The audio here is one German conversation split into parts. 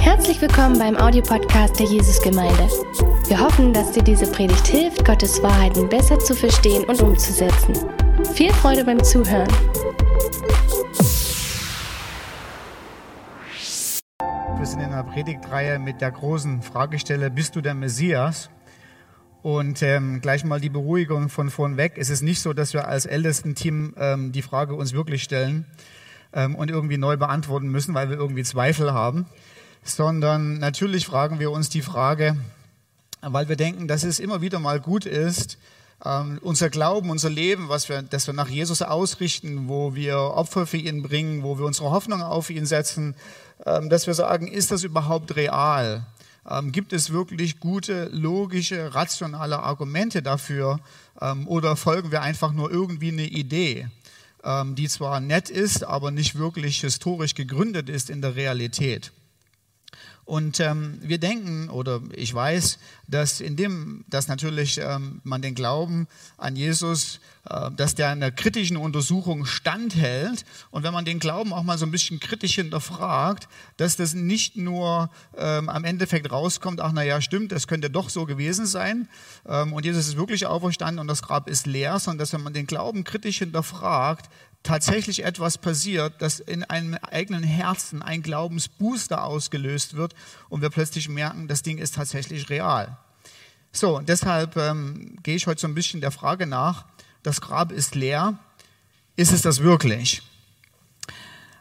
Herzlich willkommen beim Audiopodcast der Jesusgemeinde. Wir hoffen, dass dir diese Predigt hilft, Gottes Wahrheiten besser zu verstehen und umzusetzen. Viel Freude beim Zuhören. Wir sind in einer Predigtreihe mit der großen Fragestelle, bist du der Messias? Und ähm, gleich mal die Beruhigung von vorn weg. Es ist nicht so, dass wir als Ältesten-Team ähm, die Frage uns wirklich stellen ähm, und irgendwie neu beantworten müssen, weil wir irgendwie Zweifel haben, sondern natürlich fragen wir uns die Frage, weil wir denken, dass es immer wieder mal gut ist, ähm, unser Glauben, unser Leben, was wir, das wir nach Jesus ausrichten, wo wir Opfer für ihn bringen, wo wir unsere Hoffnung auf ihn setzen, ähm, dass wir sagen, ist das überhaupt real? Ähm, gibt es wirklich gute, logische, rationale Argumente dafür ähm, oder folgen wir einfach nur irgendwie eine Idee, die zwar nett ist, aber nicht wirklich historisch gegründet ist in der Realität? Und ähm, wir denken, oder ich weiß, dass in dem, dass natürlich ähm, man den Glauben an Jesus, äh, dass der einer kritischen Untersuchung standhält. Und wenn man den Glauben auch mal so ein bisschen kritisch hinterfragt, dass das nicht nur ähm, am Endeffekt rauskommt, ach naja, stimmt, das könnte doch so gewesen sein. Ähm, und Jesus ist wirklich auferstanden und das Grab ist leer, sondern dass wenn man den Glauben kritisch hinterfragt, tatsächlich etwas passiert, dass in einem eigenen Herzen ein Glaubensbooster ausgelöst wird und wir plötzlich merken, das Ding ist tatsächlich real. So, und deshalb ähm, gehe ich heute so ein bisschen der Frage nach, das Grab ist leer, ist es das wirklich?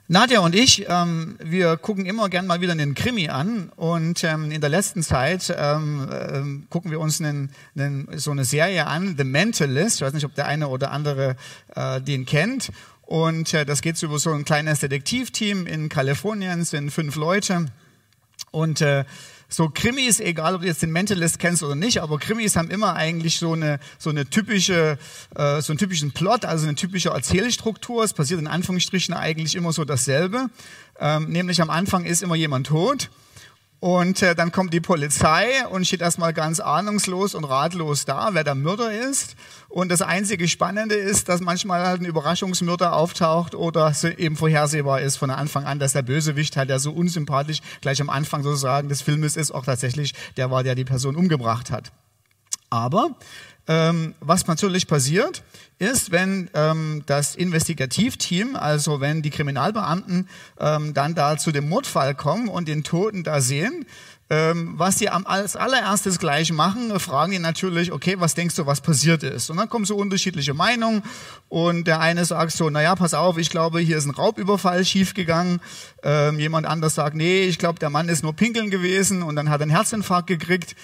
Nadja und ich, ähm, wir gucken immer gern mal wieder einen Krimi an und ähm, in der letzten Zeit ähm, ähm, gucken wir uns einen, einen, so eine Serie an, The Mentalist. Ich weiß nicht, ob der eine oder andere äh, den kennt. Und äh, das geht über so ein kleines Detektivteam in Kalifornien, sind fünf Leute und äh, so Krimis, egal ob du jetzt den Mentalist kennst oder nicht, aber Krimis haben immer eigentlich so eine, so eine typische, äh, so einen typischen Plot, also eine typische Erzählstruktur. Es passiert in Anführungsstrichen eigentlich immer so dasselbe. Ähm, nämlich am Anfang ist immer jemand tot und äh, dann kommt die Polizei und steht erstmal ganz ahnungslos und ratlos da, wer der Mörder ist. Und das einzige Spannende ist, dass manchmal halt ein Überraschungsmörder auftaucht oder eben vorhersehbar ist von Anfang an, dass der Bösewicht halt, der so unsympathisch gleich am Anfang sozusagen des Filmes ist, auch tatsächlich der war, der die Person umgebracht hat. Aber ähm, was natürlich passiert, ist, wenn ähm, das Investigativteam, also wenn die Kriminalbeamten ähm, dann da zu dem Mordfall kommen und den Toten da sehen, ähm, was sie als allererstes gleich machen, fragen die natürlich, okay, was denkst du, was passiert ist? Und dann kommen so unterschiedliche Meinungen und der eine sagt so, naja, pass auf, ich glaube, hier ist ein Raubüberfall schiefgegangen. Ähm, jemand anders sagt, nee, ich glaube, der Mann ist nur pinkeln gewesen und dann hat er einen Herzinfarkt gekriegt.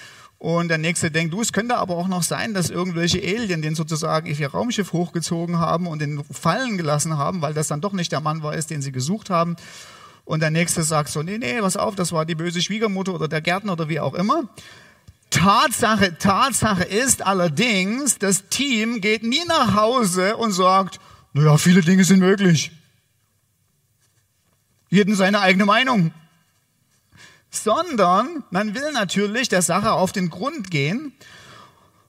Und der nächste denkt, du, es könnte aber auch noch sein, dass irgendwelche Alien den sozusagen ihr Raumschiff hochgezogen haben und den fallen gelassen haben, weil das dann doch nicht der Mann war, ist, den sie gesucht haben. Und der nächste sagt so, nee, nee, pass auf, das war die böse Schwiegermutter oder der Gärtner oder wie auch immer. Tatsache, Tatsache ist allerdings, das Team geht nie nach Hause und sagt, naja, viele Dinge sind möglich. Jeden seine eigene Meinung sondern man will natürlich der Sache auf den Grund gehen.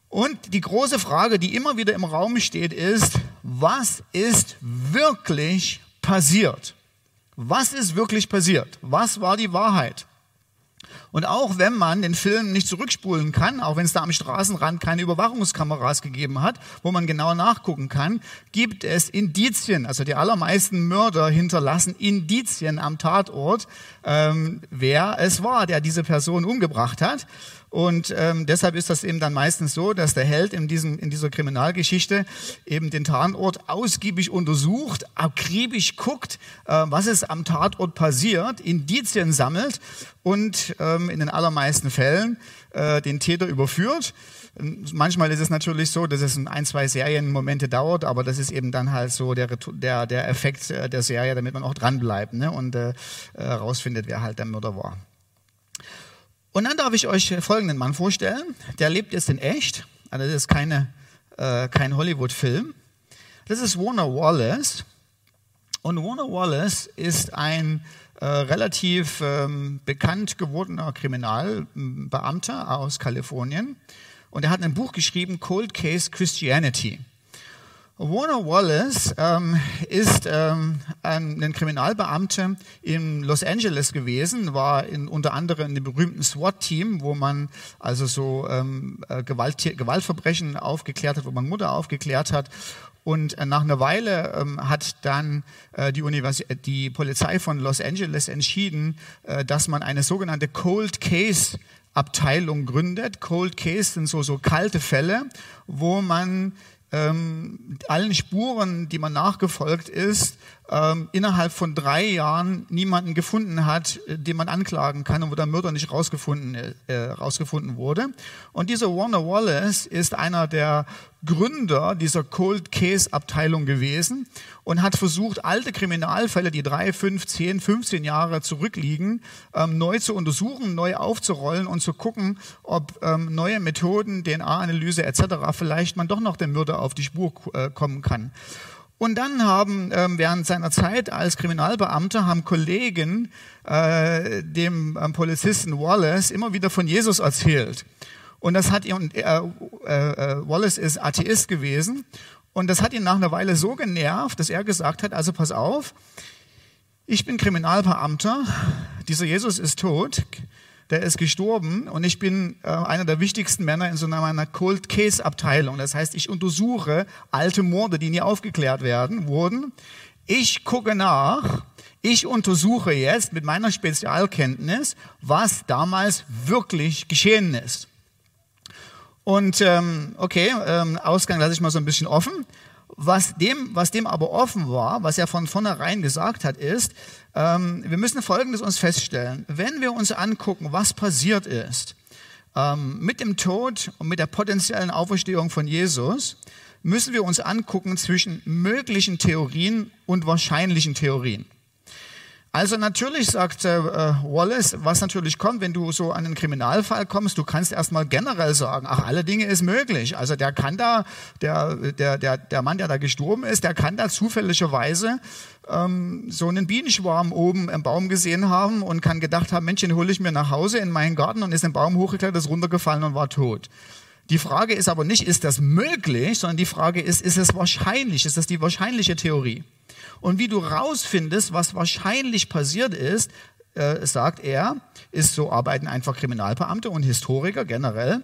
Und die große Frage, die immer wieder im Raum steht, ist, was ist wirklich passiert? Was ist wirklich passiert? Was war die Wahrheit? Und auch wenn man den Film nicht zurückspulen kann, auch wenn es da am Straßenrand keine Überwachungskameras gegeben hat, wo man genau nachgucken kann, gibt es Indizien. Also die allermeisten Mörder hinterlassen Indizien am Tatort, ähm, wer es war, der diese Person umgebracht hat. Und ähm, deshalb ist das eben dann meistens so, dass der Held in, diesem, in dieser Kriminalgeschichte eben den Tatort ausgiebig untersucht, akribisch guckt, äh, was ist am Tatort passiert, Indizien sammelt und ähm, in den allermeisten Fällen äh, den Täter überführt. Manchmal ist es natürlich so, dass es ein, zwei Serienmomente dauert, aber das ist eben dann halt so der, der, der Effekt äh, der Serie, damit man auch dranbleibt ne? und äh, herausfindet, wer halt der Mörder war. Und dann darf ich euch folgenden Mann vorstellen. Der lebt jetzt in echt. Also das ist keine, äh, kein Hollywood-Film. Das ist Warner Wallace. Und Warner Wallace ist ein äh, relativ ähm, bekannt gewordener Kriminalbeamter aus Kalifornien. Und er hat ein Buch geschrieben, Cold Case Christianity. Warner Wallace ähm, ist ähm, ein, ein Kriminalbeamter in Los Angeles gewesen, war in, unter anderem in dem berühmten SWAT-Team, wo man also so ähm, äh, Gewalt, Gewaltverbrechen aufgeklärt hat, wo man Mutter aufgeklärt hat. Und äh, nach einer Weile ähm, hat dann äh, die, Univers die Polizei von Los Angeles entschieden, äh, dass man eine sogenannte Cold Case Abteilung gründet. Cold Case sind so, so kalte Fälle, wo man ähm, allen Spuren, die man nachgefolgt ist, ähm, innerhalb von drei Jahren niemanden gefunden hat, äh, den man anklagen kann und wo der Mörder nicht rausgefunden, äh, rausgefunden wurde. Und dieser Warner Wallace ist einer der Gründer dieser Cold Case Abteilung gewesen und hat versucht, alte Kriminalfälle, die drei, fünf, zehn, 15 Jahre zurückliegen, ähm, neu zu untersuchen, neu aufzurollen und zu gucken, ob ähm, neue Methoden, DNA-Analyse etc. vielleicht man doch noch dem Mörder auf die Spur äh, kommen kann. Und dann haben ähm, während seiner Zeit als Kriminalbeamter haben Kollegen äh, dem ähm, Polizisten Wallace immer wieder von Jesus erzählt. Und das hat ihn, äh, äh, äh, Wallace ist Atheist gewesen und das hat ihn nach einer Weile so genervt, dass er gesagt hat, also pass auf, ich bin Kriminalbeamter, dieser Jesus ist tot, der ist gestorben und ich bin äh, einer der wichtigsten Männer in so einer Cold Case Abteilung. Das heißt, ich untersuche alte Morde, die nie aufgeklärt werden, wurden. Ich gucke nach, ich untersuche jetzt mit meiner Spezialkenntnis, was damals wirklich geschehen ist. Und ähm, okay, ähm, Ausgang lasse ich mal so ein bisschen offen. Was dem, was dem aber offen war, was er von vornherein gesagt hat, ist, ähm, wir müssen Folgendes uns feststellen. Wenn wir uns angucken, was passiert ist ähm, mit dem Tod und mit der potenziellen Auferstehung von Jesus, müssen wir uns angucken zwischen möglichen Theorien und wahrscheinlichen Theorien. Also natürlich sagt äh, Wallace, was natürlich kommt, wenn du so an einen Kriminalfall kommst, du kannst erstmal generell sagen, ach, alle Dinge ist möglich. Also der kann da, der, der, der, der Mann, der da gestorben ist, der kann da zufälligerweise ähm, so einen Bienenschwarm oben im Baum gesehen haben und kann gedacht haben, Mensch, den hole ich mir nach Hause in meinen Garten und ist im Baum hochgeklettert, ist runtergefallen und war tot. Die Frage ist aber nicht, ist das möglich, sondern die Frage ist, ist es wahrscheinlich? Ist das die wahrscheinliche Theorie? Und wie du rausfindest, was wahrscheinlich passiert ist, äh, sagt er, ist so arbeiten einfach Kriminalbeamte und Historiker generell,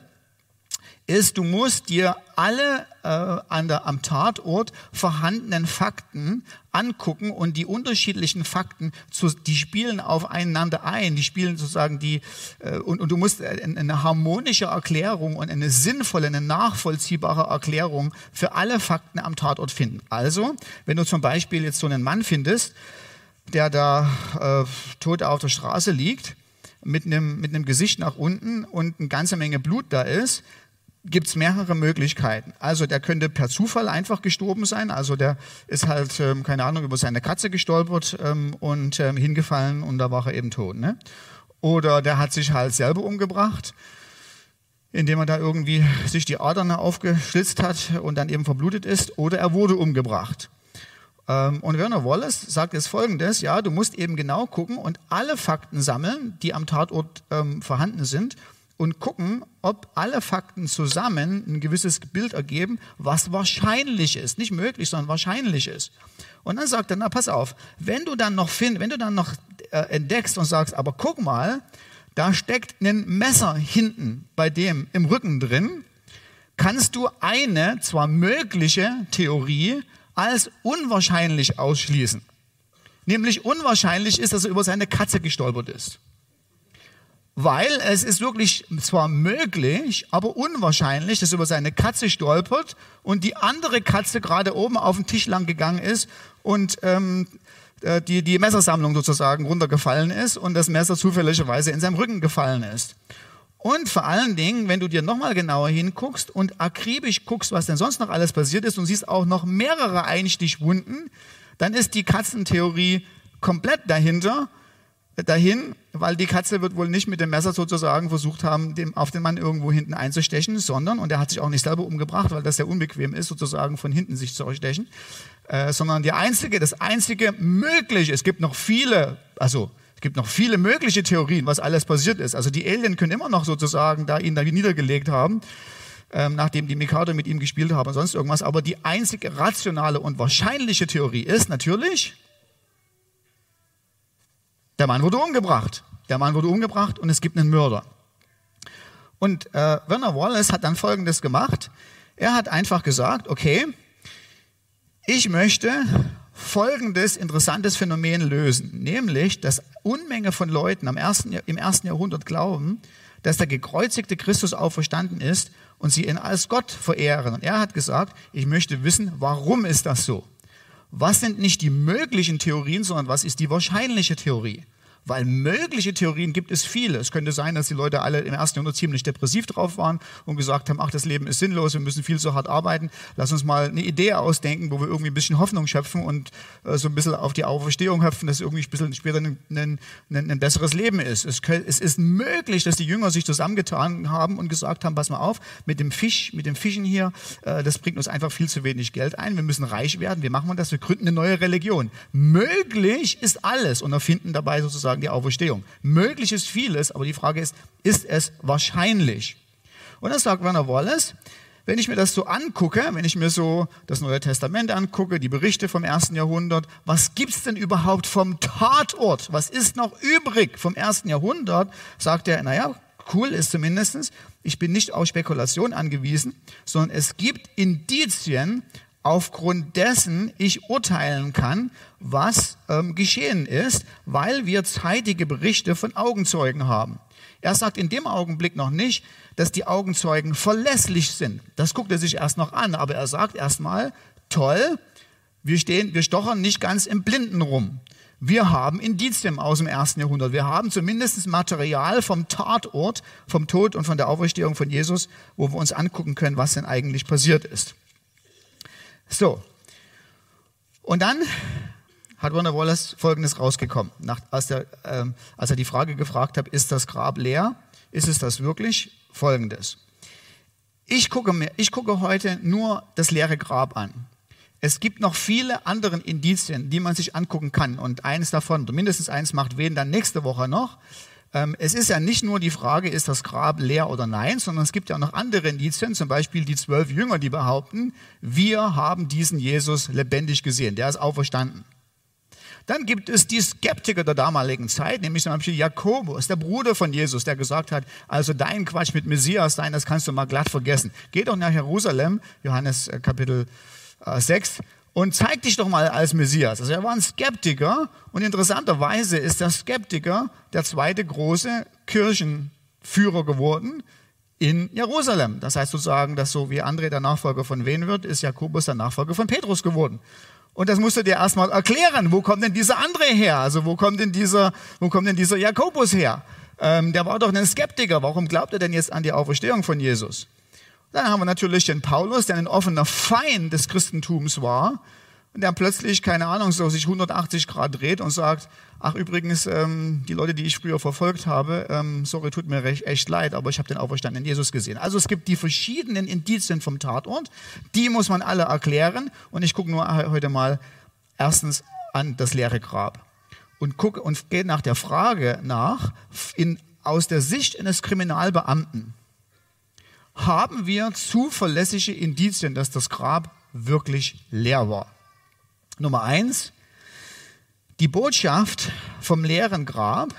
ist, du musst dir alle äh, an der, am Tatort vorhandenen Fakten angucken und die unterschiedlichen Fakten, zu, die spielen aufeinander ein, die spielen sozusagen die, äh, und, und du musst eine, eine harmonische Erklärung und eine sinnvolle, eine nachvollziehbare Erklärung für alle Fakten am Tatort finden. Also, wenn du zum Beispiel jetzt so einen Mann findest, der da äh, tot auf der Straße liegt, mit einem, mit einem Gesicht nach unten und eine ganze Menge Blut da ist, gibt es mehrere Möglichkeiten. Also der könnte per Zufall einfach gestorben sein. Also der ist halt, ähm, keine Ahnung, über seine Katze gestolpert ähm, und ähm, hingefallen und da war er eben tot. Ne? Oder der hat sich halt selber umgebracht, indem er da irgendwie sich die Adern aufgeschlitzt hat und dann eben verblutet ist. Oder er wurde umgebracht. Ähm, und Werner Wallace sagt jetzt Folgendes, ja, du musst eben genau gucken und alle Fakten sammeln, die am Tatort ähm, vorhanden sind und gucken, ob alle Fakten zusammen ein gewisses Bild ergeben, was wahrscheinlich ist. Nicht möglich, sondern wahrscheinlich ist. Und dann sagt er, na pass auf, wenn du dann noch find, wenn du dann noch äh, entdeckst und sagst, aber guck mal, da steckt ein Messer hinten bei dem im Rücken drin, kannst du eine zwar mögliche Theorie als unwahrscheinlich ausschließen. Nämlich unwahrscheinlich ist, dass er über seine Katze gestolpert ist. Weil es ist wirklich zwar möglich, aber unwahrscheinlich, dass über seine Katze stolpert und die andere Katze gerade oben auf den Tisch lang gegangen ist und ähm, äh, die, die Messersammlung sozusagen runtergefallen ist und das Messer zufälligerweise in seinem Rücken gefallen ist. Und vor allen Dingen, wenn du dir nochmal genauer hinguckst und akribisch guckst, was denn sonst noch alles passiert ist und siehst auch noch mehrere Einstichwunden, dann ist die Katzentheorie komplett dahinter dahin, weil die Katze wird wohl nicht mit dem Messer sozusagen versucht haben, dem, auf den Mann irgendwo hinten einzustechen, sondern, und er hat sich auch nicht selber umgebracht, weil das sehr unbequem ist, sozusagen von hinten sich zu erstechen, äh, sondern die einzige, das einzige mögliche, es gibt noch viele, also es gibt noch viele mögliche Theorien, was alles passiert ist. Also die Alien können immer noch sozusagen da ihn da niedergelegt haben. ähm, nachdem die Mikado mit ihm gespielt haben und sonst irgendwas. Aber die einzige rationale und wahrscheinliche Theorie ist natürlich, der Mann wurde umgebracht. Der Mann wurde umgebracht und es gibt einen Mörder. Und äh, Werner Wallace hat dann Folgendes gemacht. Er hat einfach gesagt, okay, ich möchte folgendes interessantes Phänomen lösen, nämlich, dass Unmenge von Leuten am ersten, im ersten Jahrhundert glauben, dass der gekreuzigte Christus auferstanden ist und sie ihn als Gott verehren. Und er hat gesagt, ich möchte wissen, warum ist das so? Was sind nicht die möglichen Theorien, sondern was ist die wahrscheinliche Theorie? Weil mögliche Theorien gibt es viele. Es könnte sein, dass die Leute alle im ersten Jahrhundert ziemlich depressiv drauf waren und gesagt haben, ach, das Leben ist sinnlos, wir müssen viel zu hart arbeiten. Lass uns mal eine Idee ausdenken, wo wir irgendwie ein bisschen Hoffnung schöpfen und äh, so ein bisschen auf die Auferstehung hüpfen, dass irgendwie ein bisschen später ein, ein, ein, ein besseres Leben ist. Es, es, ist möglich, dass die Jünger sich zusammengetan haben und gesagt haben, pass mal auf, mit dem Fisch, mit dem Fischen hier, äh, das bringt uns einfach viel zu wenig Geld ein. Wir müssen reich werden. Wie machen wir das? Wir gründen eine neue Religion. Möglich ist alles und erfinden dabei sozusagen sozusagen die Auferstehung. Möglich ist vieles, aber die Frage ist, ist es wahrscheinlich? Und dann sagt Werner Wallace, wenn ich mir das so angucke, wenn ich mir so das Neue Testament angucke, die Berichte vom ersten Jahrhundert, was gibt's denn überhaupt vom Tatort? Was ist noch übrig vom ersten Jahrhundert? Sagt er, naja, cool ist zumindestens. ich bin nicht auf Spekulation angewiesen, sondern es gibt Indizien, aufgrund dessen ich urteilen kann, was ähm, geschehen ist, weil wir zeitige Berichte von Augenzeugen haben. Er sagt in dem Augenblick noch nicht, dass die Augenzeugen verlässlich sind. Das guckt er sich erst noch an, aber er sagt erstmal, toll, wir stehen, wir stochern nicht ganz im Blinden rum. Wir haben Indizien aus dem ersten Jahrhundert. Wir haben zumindest Material vom Tatort, vom Tod und von der Auferstehung von Jesus, wo wir uns angucken können, was denn eigentlich passiert ist. So. Und dann hat Werner Wallace Folgendes rausgekommen. Nach, als, der, ähm, als er die Frage gefragt hat, ist das Grab leer? Ist es das wirklich? Folgendes. Ich gucke, mir, ich gucke heute nur das leere Grab an. Es gibt noch viele andere Indizien, die man sich angucken kann. Und eines davon, mindestens eins macht wen dann nächste Woche noch. Ähm, es ist ja nicht nur die Frage, ist das Grab leer oder nein, sondern es gibt ja auch noch andere Indizien, zum Beispiel die zwölf Jünger, die behaupten, wir haben diesen Jesus lebendig gesehen, der ist auferstanden. Dann gibt es die Skeptiker der damaligen Zeit, nämlich zum Beispiel Jakobus, der Bruder von Jesus, der gesagt hat, also dein Quatsch mit Messias sein, das kannst du mal glatt vergessen. Geh doch nach Jerusalem, Johannes äh, Kapitel 6, äh, und zeig dich doch mal als Messias. Also er war ein Skeptiker und interessanterweise ist der Skeptiker der zweite große Kirchenführer geworden in Jerusalem. Das heißt sozusagen, dass so wie André der Nachfolger von wen wird, ist Jakobus der Nachfolger von Petrus geworden. Und das musst du dir erstmal erklären. Wo kommt denn dieser André her? Also wo kommt denn dieser, wo kommt denn dieser Jakobus her? Ähm, der war doch ein Skeptiker. Warum glaubt er denn jetzt an die Auferstehung von Jesus? Dann haben wir natürlich den Paulus, der ein offener Feind des Christentums war und der plötzlich, keine Ahnung, so sich 180 Grad dreht und sagt, ach übrigens, ähm, die Leute, die ich früher verfolgt habe, ähm, sorry, tut mir recht, echt leid, aber ich habe den auferstandenen Jesus gesehen. Also es gibt die verschiedenen Indizien vom Tatort, die muss man alle erklären und ich gucke nur heute mal erstens an das leere Grab und gucke und gehe nach der Frage nach, in, aus der Sicht eines Kriminalbeamten, haben wir zuverlässige Indizien, dass das Grab wirklich leer war. Nummer eins, die Botschaft vom leeren Grab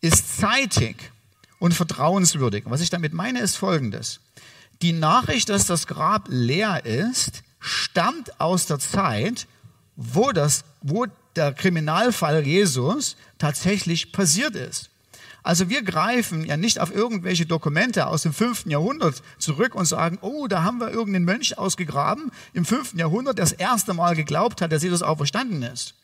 ist zeitig und vertrauenswürdig. Was ich damit meine, ist Folgendes. Die Nachricht, dass das Grab leer ist, stammt aus der Zeit, wo, das, wo der Kriminalfall Jesus tatsächlich passiert ist. Also wir greifen ja nicht auf irgendwelche Dokumente aus dem fünften Jahrhundert zurück und sagen, oh, da haben wir irgendeinen Mönch ausgegraben im fünften Jahrhundert, der das erste Mal geglaubt hat, dass Jesus auferstanden ist.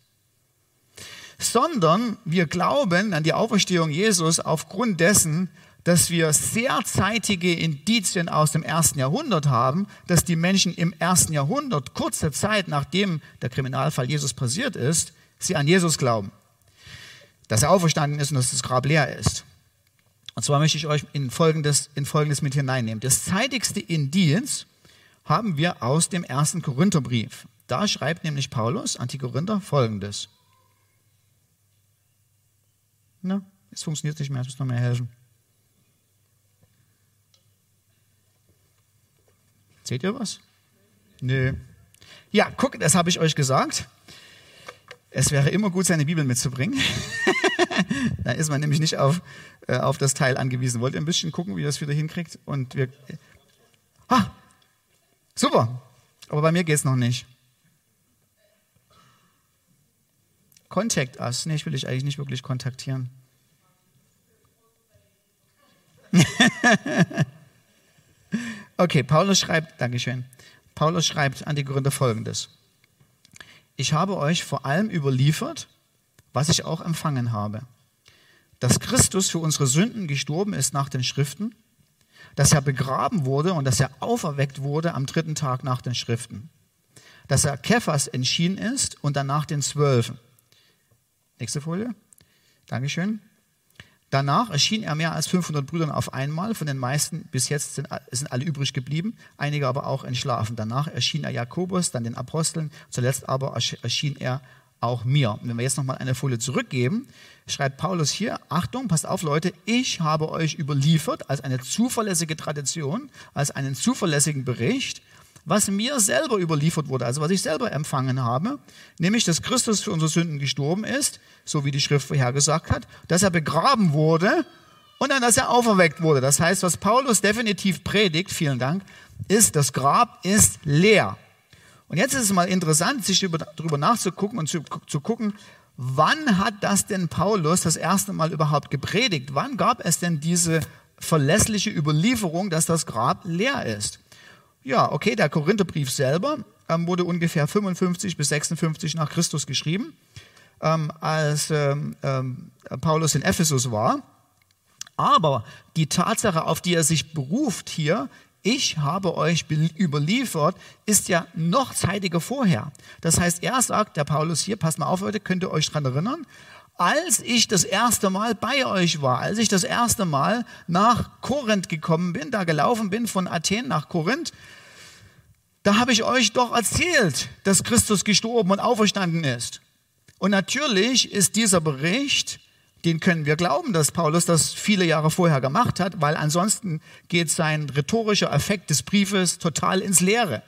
Sondern wir glauben an die Auferstehung Jesus aufgrund dessen, dass wir sehr zeitige Indizien aus dem ersten Jahrhundert haben, dass die Menschen im ersten Jahrhundert, kurze Zeit nachdem der Kriminalfall Jesus passiert ist, sie an Jesus glauben dass er auferstanden ist und dass das Grab leer ist. Und zwar möchte ich euch in Folgendes, in Folgendes mit hineinnehmen. Das zeitigste Indiz haben wir aus dem ersten Korintherbrief. Da schreibt nämlich Paulus an die Korinther Folgendes. Na, es funktioniert nicht mehr, es muss noch mehr helfen. Seht ihr was? Nö. Ja, guck, das habe ich euch gesagt. Es wäre immer gut, seine Bibel mitzubringen. da ist man nämlich nicht auf, äh, auf das Teil angewiesen. Wollt ihr ein bisschen gucken, wie ihr das wieder hinkriegt? Und wir. Ah, super. Aber bei mir geht es noch nicht. Contact us. Nee, ich will dich eigentlich nicht wirklich kontaktieren. okay, Paulus schreibt, Dankeschön. Paulus schreibt an die Gründer folgendes. Ich habe euch vor allem überliefert, was ich auch empfangen habe. Dass Christus für unsere Sünden gestorben ist nach den Schriften, dass er begraben wurde und dass er auferweckt wurde am dritten Tag nach den Schriften. Dass er Kephas entschieden ist und danach den Zwölfen. Nächste Folie. Dankeschön. Danach erschien er mehr als 500 Brüdern auf einmal. Von den meisten bis jetzt sind, sind, alle übrig geblieben, einige aber auch entschlafen. Danach erschien er Jakobus, dann den Aposteln, zuletzt aber erschien er auch mir. Und wenn wir jetzt nochmal eine Folie zurückgeben, schreibt Paulus hier, Achtung, passt auf Leute, ich habe euch überliefert als eine zuverlässige Tradition, als einen zuverlässigen Bericht, was mir selber überliefert wurde, also was ich selber empfangen habe, nämlich, dass Christus für unsere Sünden gestorben ist, so wie die Schrift vorhergesagt hat, dass er begraben wurde und dann, dass er auferweckt wurde. Das heißt, was Paulus definitiv predigt, vielen Dank, ist, das Grab ist leer. Und jetzt ist es mal interessant, sich darüber nachzugucken und zu, zu gucken, wann hat das denn Paulus das erste Mal überhaupt gepredigt? Wann gab es denn diese verlässliche Überlieferung, dass das Grab leer ist? Ja, okay, der Korintherbrief selber ähm, wurde ungefähr 55 bis 56 nach Christus geschrieben, ähm, als ähm, ähm, Paulus in Ephesus war. Aber die Tatsache, auf die er sich beruft hier, ich habe euch überliefert, ist ja noch zeitiger vorher. Das heißt, er sagt, der Paulus hier, passt mal auf, Leute, könnt ihr euch dran erinnern, als ich das erste Mal bei euch war, als ich das erste Mal nach Korinth gekommen bin, da gelaufen bin von Athen nach Korinth, da habe ich euch doch erzählt, dass Christus gestorben und auferstanden ist. Und natürlich ist dieser Bericht, den können wir glauben, dass Paulus das viele Jahre vorher gemacht hat, weil ansonsten geht sein rhetorischer Effekt des Briefes total ins Leere.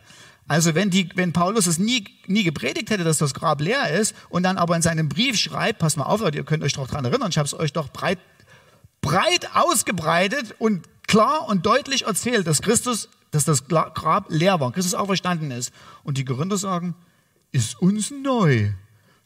Also wenn, die, wenn Paulus es nie, nie gepredigt hätte, dass das Grab leer ist und dann aber in seinem Brief schreibt, pass mal auf, ihr könnt euch doch daran erinnern, ich habe es euch doch breit, breit ausgebreitet und klar und deutlich erzählt, dass Christus, dass das Grab leer war, Christus auferstanden ist. Und die Gründer sagen, ist uns neu.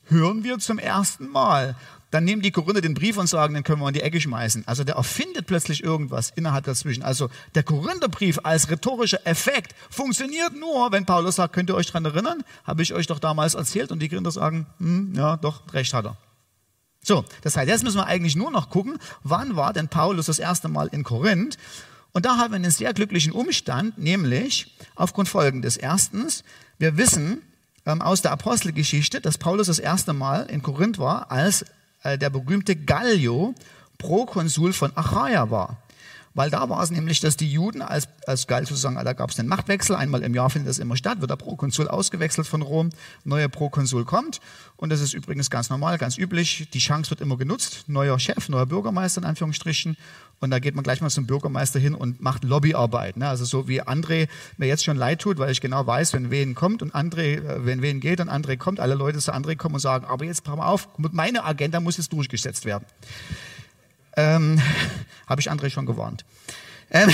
Hören wir zum ersten Mal dann nehmen die Korinther den Brief und sagen, den können wir in die Ecke schmeißen. Also der erfindet plötzlich irgendwas innerhalb dazwischen. Also der Korintherbrief als rhetorischer Effekt funktioniert nur, wenn Paulus sagt, könnt ihr euch daran erinnern? Habe ich euch doch damals erzählt und die Korinther sagen, hm, ja, doch, recht hat er. So, das heißt, jetzt müssen wir eigentlich nur noch gucken, wann war denn Paulus das erste Mal in Korinth? Und da haben wir einen sehr glücklichen Umstand, nämlich aufgrund Folgendes. Erstens, wir wissen ähm, aus der Apostelgeschichte, dass Paulus das erste Mal in Korinth war, als äh, der berühmte Gallio Prokonsul von Achaia war. Weil da war es nämlich, dass die Juden als, als galt sozusagen, da gab es einen Machtwechsel, einmal im Jahr findet das immer statt, wird der Prokonsul ausgewechselt von Rom, neuer Prokonsul kommt und das ist übrigens ganz normal, ganz üblich, die Chance wird immer genutzt, neuer Chef, neuer Bürgermeister in Anführungsstrichen und da geht man gleich mal zum Bürgermeister hin und macht Lobbyarbeit. Ne? Also so wie André mir jetzt schon leid tut, weil ich genau weiß, wenn wen kommt und André, äh, wenn wen geht und André kommt, alle Leute zu André kommen und sagen, aber jetzt pass mal auf, meine Agenda muss jetzt durchgesetzt werden. Ähm, Habe ich André schon gewarnt. Ähm,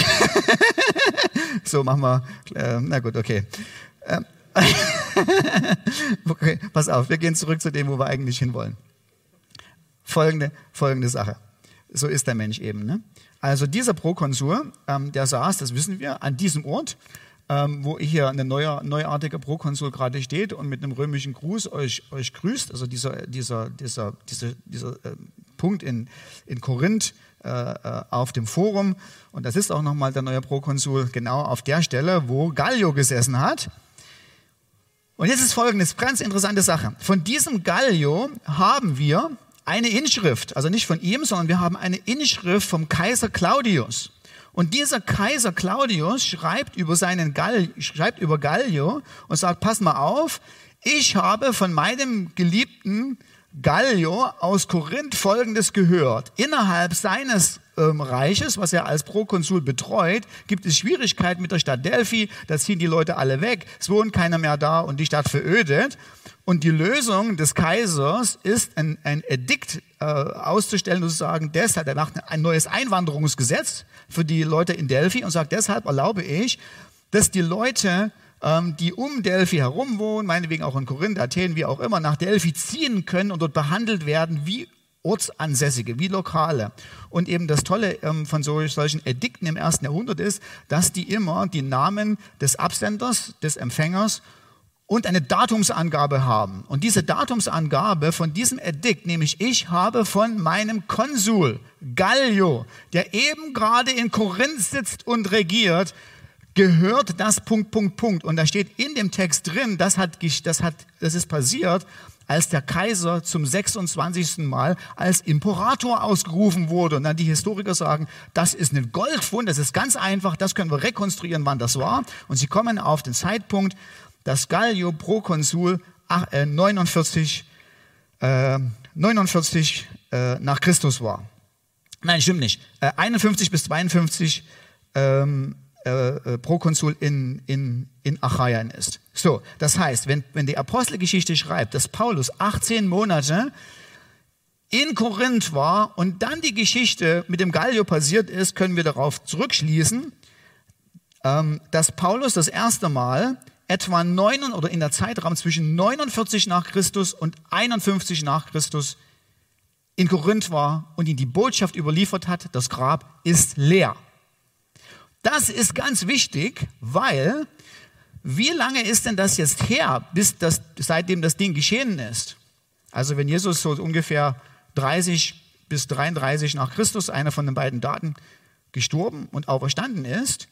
so, machen wir. Äh, na gut, okay. Ähm, okay. Pass auf, wir gehen zurück zu dem, wo wir eigentlich hinwollen. Folgende, folgende Sache. So ist der Mensch eben. Ne? Also dieser Prokonsul, ähm, der saß, das wissen wir, an diesem Ort, ähm, wo hier ein neuer, neuartiger Prokonsul gerade steht und mit einem römischen Gruß euch, euch grüßt. Also dieser, dieser, dieser, dieser, dieser äh, Punkt in, in Korinth äh, äh, auf dem Forum. Und das ist auch nochmal der neue Prokonsul genau auf der Stelle, wo Gallio gesessen hat. Und jetzt ist folgendes, ganz interessante Sache. Von diesem Gallio haben wir eine Inschrift, also nicht von ihm, sondern wir haben eine Inschrift vom Kaiser Claudius. Und dieser Kaiser Claudius schreibt über seinen Gall, schreibt über Gallio und sagt, pass mal auf, ich habe von meinem geliebten Gallio aus Korinth Folgendes gehört. Innerhalb seines ähm, Reiches, was er als Prokonsul betreut, gibt es Schwierigkeiten mit der Stadt Delphi. Da ziehen die Leute alle weg. Es wohnt keiner mehr da und die Stadt verödet. Und die Lösung des Kaisers ist, ein, ein Edikt äh, auszustellen und zu sagen, deshalb, er macht ein neues Einwanderungsgesetz für die Leute in Delphi und sagt, deshalb erlaube ich, dass die Leute die um Delphi herum wohnen, meinetwegen auch in Korinth, Athen, wie auch immer, nach Delphi ziehen können und dort behandelt werden wie Ortsansässige, wie Lokale. Und eben das Tolle ähm, von solchen Edikten im ersten Jahrhundert ist, dass die immer die Namen des Absenders, des Empfängers und eine Datumsangabe haben. Und diese Datumsangabe von diesem Edikt, nämlich ich habe von meinem Konsul Gallio, der eben gerade in Korinth sitzt und regiert, gehört das Punkt, Punkt, Punkt. Und da steht in dem Text drin, das, hat, das, hat, das ist passiert, als der Kaiser zum 26. Mal als Imperator ausgerufen wurde. Und dann die Historiker sagen, das ist ein Goldfund, das ist ganz einfach, das können wir rekonstruieren, wann das war. Und sie kommen auf den Zeitpunkt, dass Gallio Prokonsul 49, äh, 49 äh, nach Christus war. Nein, stimmt nicht. Äh, 51 bis 52 ähm, äh, äh, Prokonsul in, in, in Achaia ist. So, das heißt, wenn, wenn die Apostelgeschichte schreibt, dass Paulus 18 Monate in Korinth war und dann die Geschichte mit dem Gallio passiert ist, können wir darauf zurückschließen, ähm, dass Paulus das erste Mal etwa neun oder in der Zeitraum zwischen 49 nach Christus und 51 nach Christus in Korinth war und ihm die Botschaft überliefert hat, das Grab ist leer. Das ist ganz wichtig, weil wie lange ist denn das jetzt her, bis das, seitdem das Ding geschehen ist? Also wenn Jesus so ungefähr 30 bis 33 nach Christus, einer von den beiden Daten, gestorben und auferstanden ist,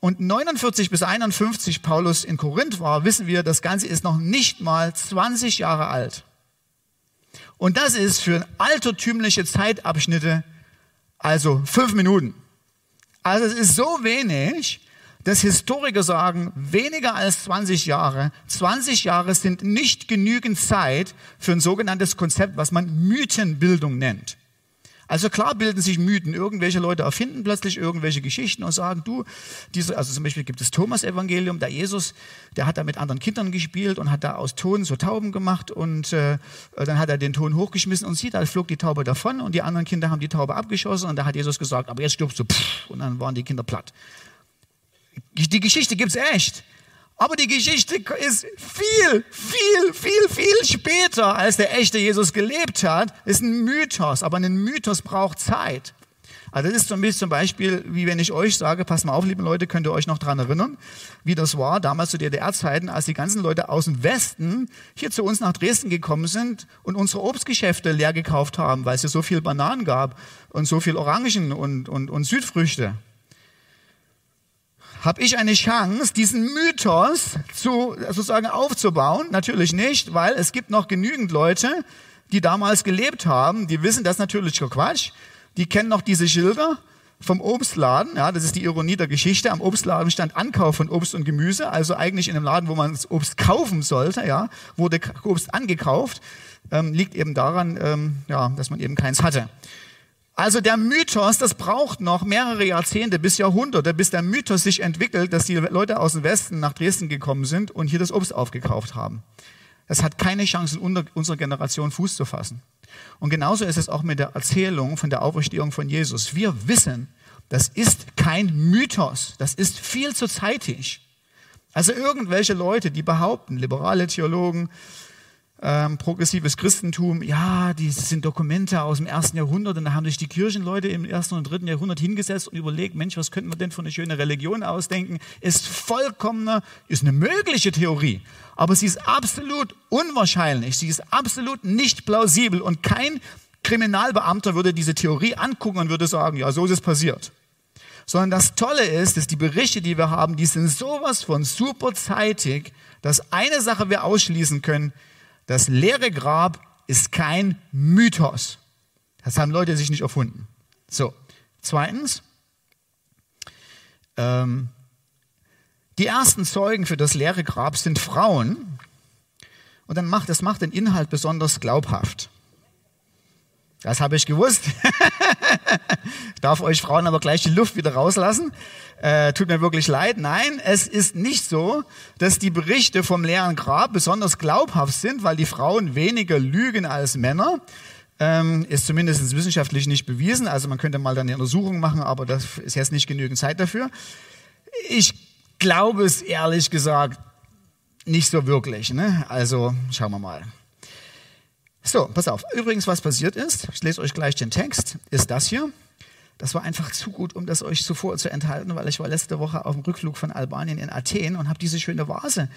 und 49 bis 51 Paulus in Korinth war, wissen wir, das Ganze ist noch nicht mal 20 Jahre alt. Und das ist für altertümliche Zeitabschnitte also fünf Minuten. Also es ist so wenig, dass Historiker sagen, weniger als 20 Jahre, 20 Jahre sind nicht genügend Zeit für ein sogenanntes Konzept, was man Mythenbildung nennt. Also klar bilden sich Mythen. Irgendwelche Leute erfinden plötzlich irgendwelche Geschichten und sagen, du, diese, also zum Beispiel gibt es Thomas-Evangelium, der Jesus, der hat da mit anderen Kindern gespielt und hat da aus Ton so Tauben gemacht und äh, dann hat er den Ton hochgeschmissen und sieht, da flog die Taube davon und die anderen Kinder haben die Taube abgeschossen und da hat Jesus gesagt, aber jetzt stirbst du, pff, und dann waren die Kinder platt. Die Geschichte gibt's echt. Aber die Geschichte ist viel, viel, viel, viel später, als der echte Jesus gelebt hat. Ist ein Mythos, aber ein Mythos braucht Zeit. Also das ist so ein bisschen zum Beispiel, wie wenn ich euch sage, passt mal auf, liebe Leute, könnt ihr euch noch dran erinnern, wie das war damals zu DDR-Zeiten, als die ganzen Leute aus dem Westen hier zu uns nach Dresden gekommen sind und unsere Obstgeschäfte leer gekauft haben, weil es ja so viel Bananen gab und so viel Orangen und, und, und Südfrüchte habe ich eine Chance, diesen Mythos zu, sozusagen aufzubauen? Natürlich nicht, weil es gibt noch genügend Leute, die damals gelebt haben, die wissen, das natürlich Quatsch. Die kennen noch diese Schilder vom Obstladen. Ja, das ist die Ironie der Geschichte. Am Obstladen stand Ankauf von Obst und Gemüse, also eigentlich in einem Laden, wo man das Obst kaufen sollte. Ja, wurde Obst angekauft. Ähm, liegt eben daran, ähm, ja, dass man eben keins hatte. Also der Mythos, das braucht noch mehrere Jahrzehnte bis Jahrhunderte, bis der Mythos sich entwickelt, dass die Leute aus dem Westen nach Dresden gekommen sind und hier das Obst aufgekauft haben. Das hat keine Chance in unserer Generation Fuß zu fassen. Und genauso ist es auch mit der Erzählung von der Auferstehung von Jesus. Wir wissen, das ist kein Mythos, das ist viel zu zeitig. Also irgendwelche Leute, die behaupten, liberale Theologen, ähm, progressives Christentum, ja, die sind Dokumente aus dem ersten Jahrhundert und da haben sich die Kirchenleute im ersten und dritten Jahrhundert hingesetzt und überlegt, Mensch, was könnten wir denn für eine schöne Religion ausdenken? Ist vollkommener, ist eine mögliche Theorie, aber sie ist absolut unwahrscheinlich, sie ist absolut nicht plausibel und kein Kriminalbeamter würde diese Theorie angucken und würde sagen, ja, so ist es passiert. Sondern das Tolle ist, dass die Berichte, die wir haben, die sind sowas von superzeitig, dass eine Sache wir ausschließen können, das leere Grab ist kein Mythos. Das haben Leute sich nicht erfunden. So, zweitens, ähm, die ersten Zeugen für das leere Grab sind Frauen. Und dann macht, das macht den Inhalt besonders glaubhaft. Das habe ich gewusst. ich darf euch Frauen aber gleich die Luft wieder rauslassen. Äh, tut mir wirklich leid. Nein, es ist nicht so, dass die Berichte vom leeren Grab besonders glaubhaft sind, weil die Frauen weniger lügen als Männer. Ähm, ist zumindest wissenschaftlich nicht bewiesen. Also man könnte mal dann eine Untersuchung machen, aber das ist jetzt nicht genügend Zeit dafür. Ich glaube es ehrlich gesagt nicht so wirklich. Ne? Also schauen wir mal. So, pass auf. Übrigens, was passiert ist, ich lese euch gleich den Text, ist das hier. Das war einfach zu gut, um das euch zuvor zu enthalten, weil ich war letzte Woche auf dem Rückflug von Albanien in Athen und habe diese schöne Vase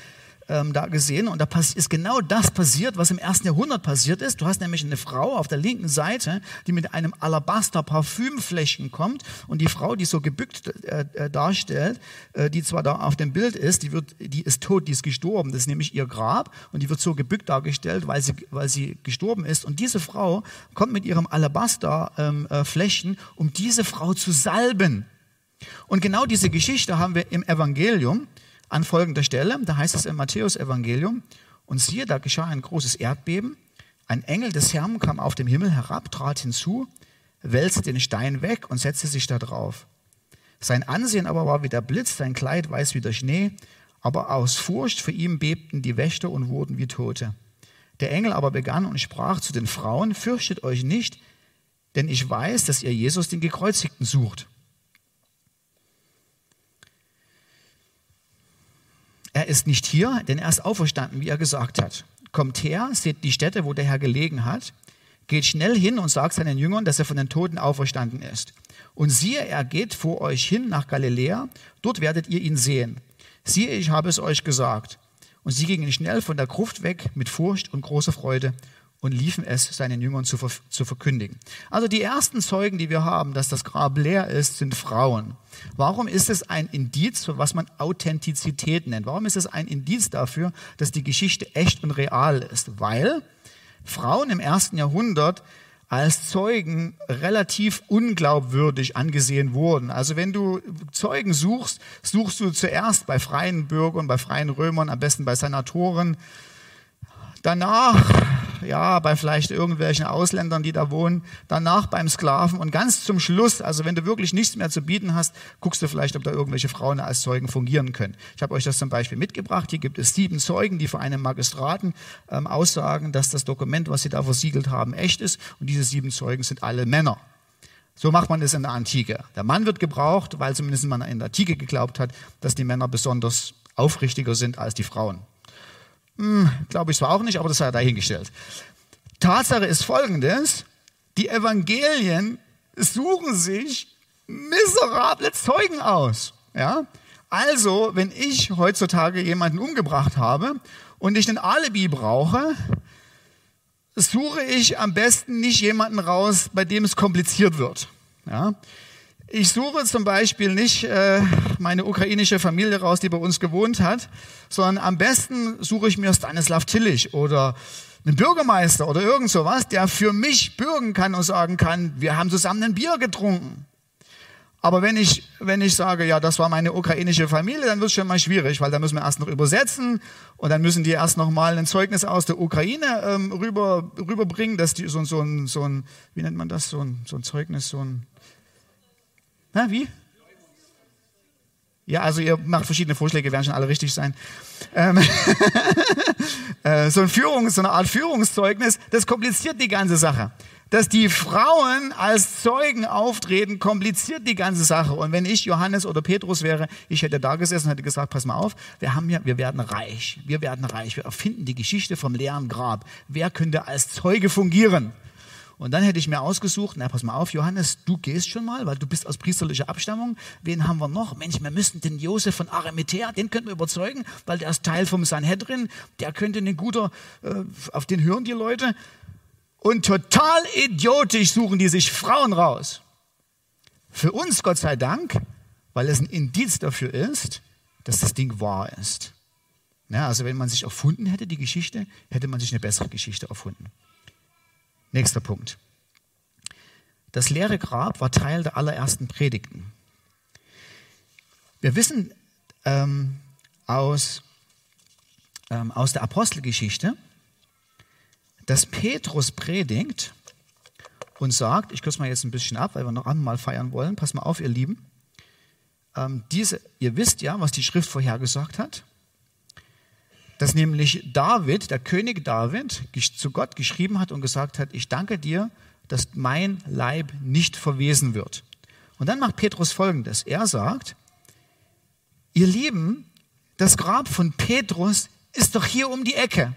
ähm, da gesehen und da ist genau das passiert, was im ersten Jahrhundert passiert ist. Du hast nämlich eine Frau auf der linken Seite, die mit einem Alabaster Parfümfläschchen kommt und die Frau, die so gebückt äh, äh, darstellt, äh, die zwar da auf dem Bild ist, die wird, die ist tot, die ist gestorben. Das ist nämlich ihr Grab und die wird so gebückt dargestellt, weil sie, weil sie gestorben ist. Und diese Frau kommt mit ihrem Alabaster ähm, äh, Fläschchen, um diese Frau zu salben. Und genau diese Geschichte haben wir im Evangelium an folgender Stelle. Da heißt es im Matthäus-Evangelium, und siehe, da geschah ein großes Erdbeben. Ein Engel des Herrn kam auf dem Himmel herab, trat hinzu, wälzte den Stein weg und setzte sich da drauf. Sein Ansehen aber war wie der Blitz, sein Kleid weiß wie der Schnee, aber aus Furcht vor ihm bebten die Wächter und wurden wie Tote. Der Engel aber begann und sprach zu den Frauen, fürchtet euch nicht, denn ich weiß, dass ihr Jesus den Gekreuzigten sucht. Er ist nicht hier, denn er ist auferstanden, wie er gesagt hat. Kommt her, seht die Stätte, wo der Herr gelegen hat, geht schnell hin und sagt seinen Jüngern, dass er von den Toten auferstanden ist. Und siehe, er geht vor euch hin nach Galiläa, dort werdet ihr ihn sehen. Siehe, ich habe es euch gesagt. Und sie gingen schnell von der Gruft weg mit Furcht und großer Freude und liefen es seinen Jüngern zu, zu verkündigen. Also die ersten Zeugen, die wir haben, dass das Grab leer ist, sind Frauen. Warum ist es ein Indiz für was man Authentizität nennt? Warum ist es ein Indiz dafür, dass die Geschichte echt und real ist? Weil Frauen im ersten Jahrhundert als Zeugen relativ unglaubwürdig angesehen wurden. Also wenn du Zeugen suchst, suchst du zuerst bei freien Bürgern, bei freien Römern, am besten bei Senatoren. Danach ja, bei vielleicht irgendwelchen Ausländern, die da wohnen, danach beim Sklaven und ganz zum Schluss, also wenn du wirklich nichts mehr zu bieten hast, guckst du vielleicht, ob da irgendwelche Frauen als Zeugen fungieren können. Ich habe euch das zum Beispiel mitgebracht. Hier gibt es sieben Zeugen, die vor einem Magistraten ähm, aussagen, dass das Dokument, was sie da versiegelt haben, echt ist und diese sieben Zeugen sind alle Männer. So macht man es in der Antike. Der Mann wird gebraucht, weil zumindest man in der Antike geglaubt hat, dass die Männer besonders aufrichtiger sind als die Frauen. Hm, Glaube ich zwar auch nicht, aber das sei dahingestellt. Tatsache ist folgendes, die Evangelien suchen sich miserable Zeugen aus. Ja? Also, wenn ich heutzutage jemanden umgebracht habe und ich ein Alibi brauche, suche ich am besten nicht jemanden raus, bei dem es kompliziert wird. Ja? Ich suche zum Beispiel nicht äh, meine ukrainische Familie raus, die bei uns gewohnt hat, sondern am besten suche ich mir Stanislav Tillich oder einen Bürgermeister oder irgend sowas, der für mich bürgen kann und sagen kann, wir haben zusammen ein Bier getrunken. Aber wenn ich, wenn ich sage, ja, das war meine ukrainische Familie, dann wird es schon mal schwierig, weil da müssen wir erst noch übersetzen und dann müssen die erst noch mal ein Zeugnis aus der Ukraine ähm, rüber, rüberbringen, dass die so, so, ein, so ein, wie nennt man das, so ein, so ein Zeugnis, so ein, na, wie? Ja, also ihr macht verschiedene Vorschläge, werden schon alle richtig sein. Ähm äh, so, ein Führung, so eine Art Führungszeugnis, das kompliziert die ganze Sache. Dass die Frauen als Zeugen auftreten, kompliziert die ganze Sache. Und wenn ich Johannes oder Petrus wäre, ich hätte da gesessen und hätte gesagt, pass mal auf, wir haben ja, wir werden reich. Wir werden reich. Wir erfinden die Geschichte vom leeren Grab. Wer könnte als Zeuge fungieren? Und dann hätte ich mir ausgesucht, na pass mal auf, Johannes, du gehst schon mal, weil du bist aus priesterlicher Abstammung. Wen haben wir noch? Mensch, wir müssten den Josef von Arimathea, den könnten wir überzeugen, weil der ist Teil vom Sanhedrin, der könnte ein guter, äh, auf den hören die Leute. Und total idiotisch suchen die sich Frauen raus. Für uns, Gott sei Dank, weil es ein Indiz dafür ist, dass das Ding wahr ist. Ja, also wenn man sich erfunden hätte, die Geschichte, hätte man sich eine bessere Geschichte erfunden. Nächster Punkt. Das leere Grab war Teil der allerersten Predigten. Wir wissen ähm, aus, ähm, aus der Apostelgeschichte, dass Petrus predigt und sagt, ich kürze mal jetzt ein bisschen ab, weil wir noch einmal feiern wollen. Pass mal auf, ihr Lieben. Ähm, diese, ihr wisst ja, was die Schrift vorhergesagt hat. Nämlich David, der König David, zu Gott geschrieben hat und gesagt hat, ich danke dir, dass mein Leib nicht verwesen wird. Und dann macht Petrus Folgendes. Er sagt, ihr Lieben, das Grab von Petrus ist doch hier um die Ecke.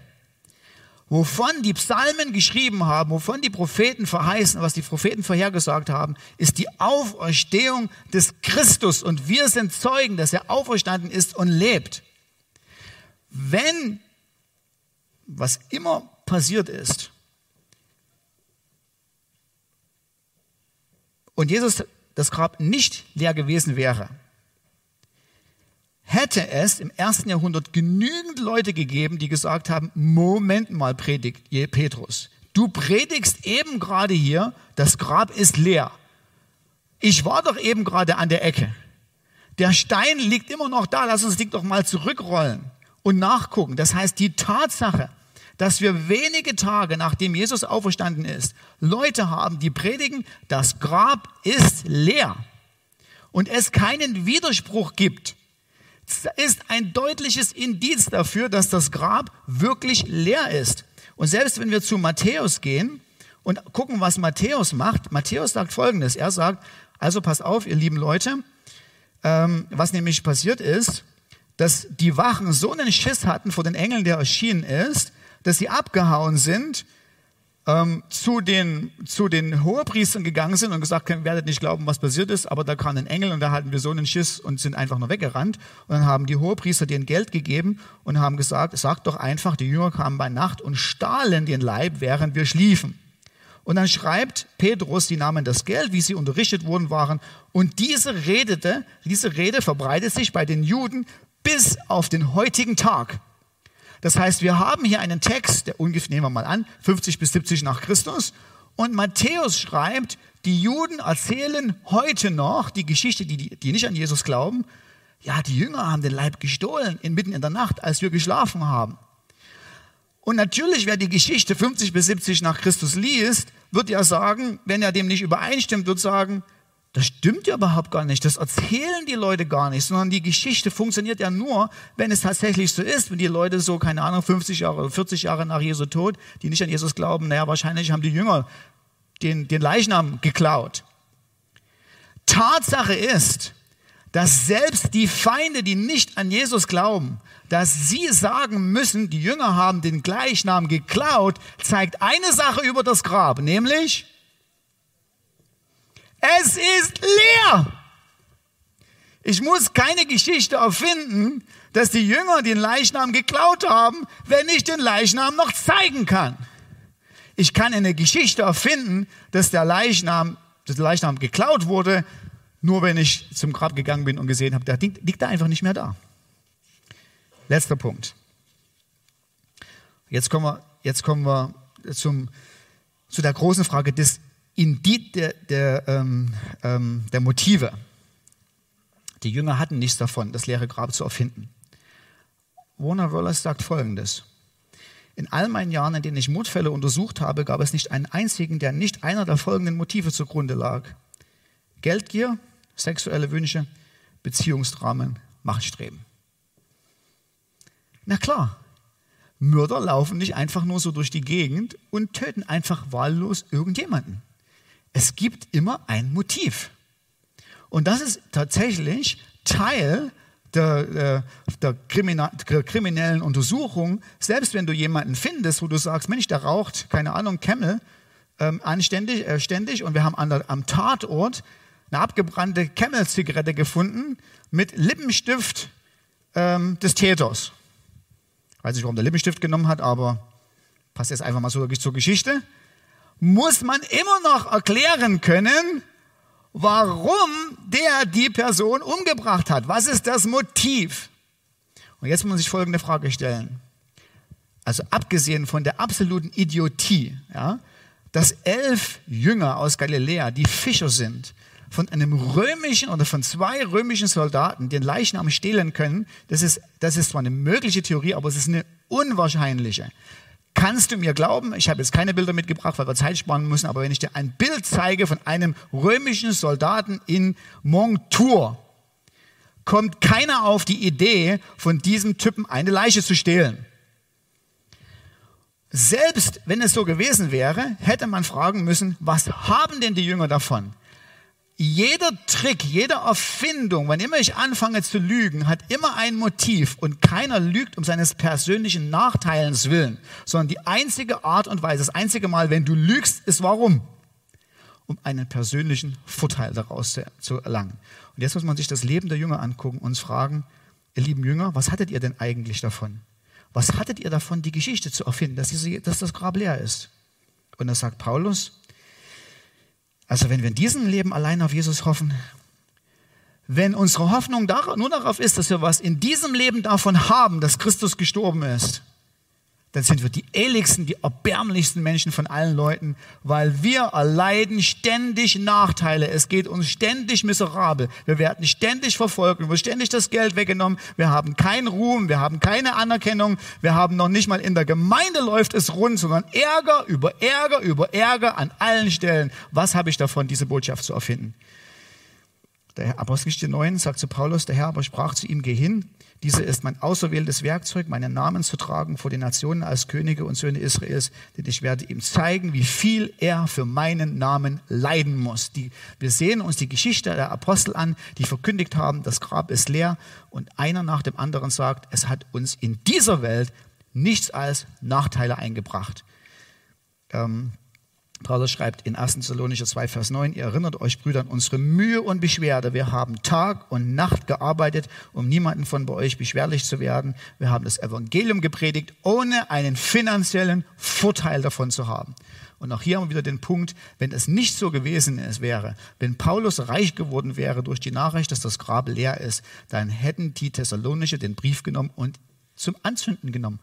Wovon die Psalmen geschrieben haben, wovon die Propheten verheißen, was die Propheten vorhergesagt haben, ist die Auferstehung des Christus. Und wir sind Zeugen, dass er auferstanden ist und lebt. Wenn, was immer passiert ist, und Jesus das Grab nicht leer gewesen wäre, hätte es im ersten Jahrhundert genügend Leute gegeben, die gesagt haben, Moment mal, predigt Petrus, du predigst eben gerade hier, das Grab ist leer. Ich war doch eben gerade an der Ecke. Der Stein liegt immer noch da, lass uns das Ding doch mal zurückrollen und nachgucken. Das heißt, die Tatsache, dass wir wenige Tage nachdem Jesus auferstanden ist, Leute haben, die predigen, das Grab ist leer und es keinen Widerspruch gibt ist ein deutliches Indiz dafür, dass das Grab wirklich leer ist. Und selbst wenn wir zu Matthäus gehen und gucken, was Matthäus macht, Matthäus sagt Folgendes. Er sagt, also passt auf, ihr lieben Leute, ähm, was nämlich passiert ist, dass die Wachen so einen Schiss hatten vor den Engeln, der erschienen ist, dass sie abgehauen sind ähm, zu, den, zu den Hohepriestern gegangen sind und gesagt haben, werdet nicht glauben, was passiert ist, aber da kam ein Engel und da hatten wir so einen Schiss und sind einfach nur weggerannt. Und dann haben die Hohepriester denen Geld gegeben und haben gesagt, sagt doch einfach, die Jünger kamen bei Nacht und stahlen den Leib, während wir schliefen. Und dann schreibt Petrus, die nahmen das Geld, wie sie unterrichtet worden waren. Und diese redete, diese Rede verbreitet sich bei den Juden bis auf den heutigen Tag. Das heißt, wir haben hier einen Text, der ungefähr, nehmen wir mal an, 50 bis 70 nach Christus. Und Matthäus schreibt, die Juden erzählen heute noch die Geschichte, die, die nicht an Jesus glauben. Ja, die Jünger haben den Leib gestohlen, inmitten in der Nacht, als wir geschlafen haben. Und natürlich, wer die Geschichte 50 bis 70 nach Christus liest, wird ja sagen, wenn er dem nicht übereinstimmt, wird sagen, das stimmt ja überhaupt gar nicht. Das erzählen die Leute gar nicht, sondern die Geschichte funktioniert ja nur, wenn es tatsächlich so ist. Wenn die Leute so, keine Ahnung, 50 Jahre oder 40 Jahre nach Jesu Tod, die nicht an Jesus glauben, naja, wahrscheinlich haben die Jünger den, den Leichnam geklaut. Tatsache ist, dass selbst die Feinde, die nicht an Jesus glauben, dass sie sagen müssen, die Jünger haben den Gleichnam geklaut, zeigt eine Sache über das Grab, nämlich, es ist leer. Ich muss keine Geschichte erfinden, dass die Jünger den Leichnam geklaut haben, wenn ich den Leichnam noch zeigen kann. Ich kann eine Geschichte erfinden, dass der Leichnam, dass der Leichnam geklaut wurde, nur wenn ich zum Grab gegangen bin und gesehen habe, der liegt da einfach nicht mehr da. Letzter Punkt. Jetzt kommen wir, jetzt kommen wir zum, zu der großen Frage des Indiz der, der, ähm, ähm, der Motive. Die Jünger hatten nichts davon, das leere Grab zu erfinden. Warner Wallace sagt Folgendes. In all meinen Jahren, in denen ich Mordfälle untersucht habe, gab es nicht einen einzigen, der nicht einer der folgenden Motive zugrunde lag. Geldgier, sexuelle Wünsche, Beziehungsdramen, Machtstreben. Na klar, Mörder laufen nicht einfach nur so durch die Gegend und töten einfach wahllos irgendjemanden. Es gibt immer ein Motiv. Und das ist tatsächlich Teil der, der, der, kriminellen Untersuchung. Selbst wenn du jemanden findest, wo du sagst, Mensch, der raucht, keine Ahnung, Camel, ähm, anständig, äh, ständig, und wir haben an der, am Tatort eine abgebrannte Camel-Zigarette gefunden mit Lippenstift ähm, des Täters. Ich weiß nicht, warum der Lippenstift genommen hat, aber passt jetzt einfach mal so zur Geschichte muss man immer noch erklären können, warum der die Person umgebracht hat. Was ist das Motiv? Und jetzt muss sich folgende Frage stellen. Also abgesehen von der absoluten Idiotie, ja, dass elf Jünger aus Galiläa, die Fischer sind, von einem römischen oder von zwei römischen Soldaten den Leichnam stehlen können, das ist, das ist zwar eine mögliche Theorie, aber es ist eine unwahrscheinliche. Kannst du mir glauben? Ich habe jetzt keine Bilder mitgebracht, weil wir Zeit sparen müssen, aber wenn ich dir ein Bild zeige von einem römischen Soldaten in Montour, kommt keiner auf die Idee, von diesem Typen eine Leiche zu stehlen. Selbst wenn es so gewesen wäre, hätte man fragen müssen, was haben denn die Jünger davon? Jeder Trick, jede Erfindung, wann immer ich anfange zu lügen, hat immer ein Motiv und keiner lügt um seines persönlichen Nachteilens willen, sondern die einzige Art und Weise, das einzige Mal, wenn du lügst, ist warum? Um einen persönlichen Vorteil daraus zu erlangen. Und jetzt muss man sich das Leben der Jünger angucken und uns fragen, ihr lieben Jünger, was hattet ihr denn eigentlich davon? Was hattet ihr davon, die Geschichte zu erfinden, dass, diese, dass das Grab leer ist? Und da sagt Paulus, also wenn wir in diesem Leben allein auf Jesus hoffen, wenn unsere Hoffnung nur darauf ist, dass wir was in diesem Leben davon haben, dass Christus gestorben ist, dann sind wir die ehrlichsten, die erbärmlichsten Menschen von allen Leuten, weil wir erleiden ständig Nachteile. Es geht uns ständig miserabel. Wir werden ständig verfolgt, wird ständig das Geld weggenommen. Wir haben keinen Ruhm, wir haben keine Anerkennung. Wir haben noch nicht mal in der Gemeinde läuft es rund, sondern Ärger über Ärger über Ärger an allen Stellen. Was habe ich davon, diese Botschaft zu erfinden? Der Apostelgeschichte 9 sagt zu Paulus, der Herr aber sprach zu ihm, geh hin, diese ist mein auserwähltes Werkzeug, meinen Namen zu tragen vor den Nationen als Könige und Söhne Israels, denn ich werde ihm zeigen, wie viel er für meinen Namen leiden muss. Die, wir sehen uns die Geschichte der Apostel an, die verkündigt haben, das Grab ist leer und einer nach dem anderen sagt, es hat uns in dieser Welt nichts als Nachteile eingebracht. Ähm, Paulus schreibt in 1. Thessalonicher 2, Vers 9, ihr erinnert euch, Brüder, an unsere Mühe und Beschwerde. Wir haben Tag und Nacht gearbeitet, um niemanden von bei euch beschwerlich zu werden. Wir haben das Evangelium gepredigt, ohne einen finanziellen Vorteil davon zu haben. Und auch hier haben wir wieder den Punkt, wenn es nicht so gewesen ist, wäre, wenn Paulus reich geworden wäre durch die Nachricht, dass das Grab leer ist, dann hätten die Thessalonicher den Brief genommen und zum Anzünden genommen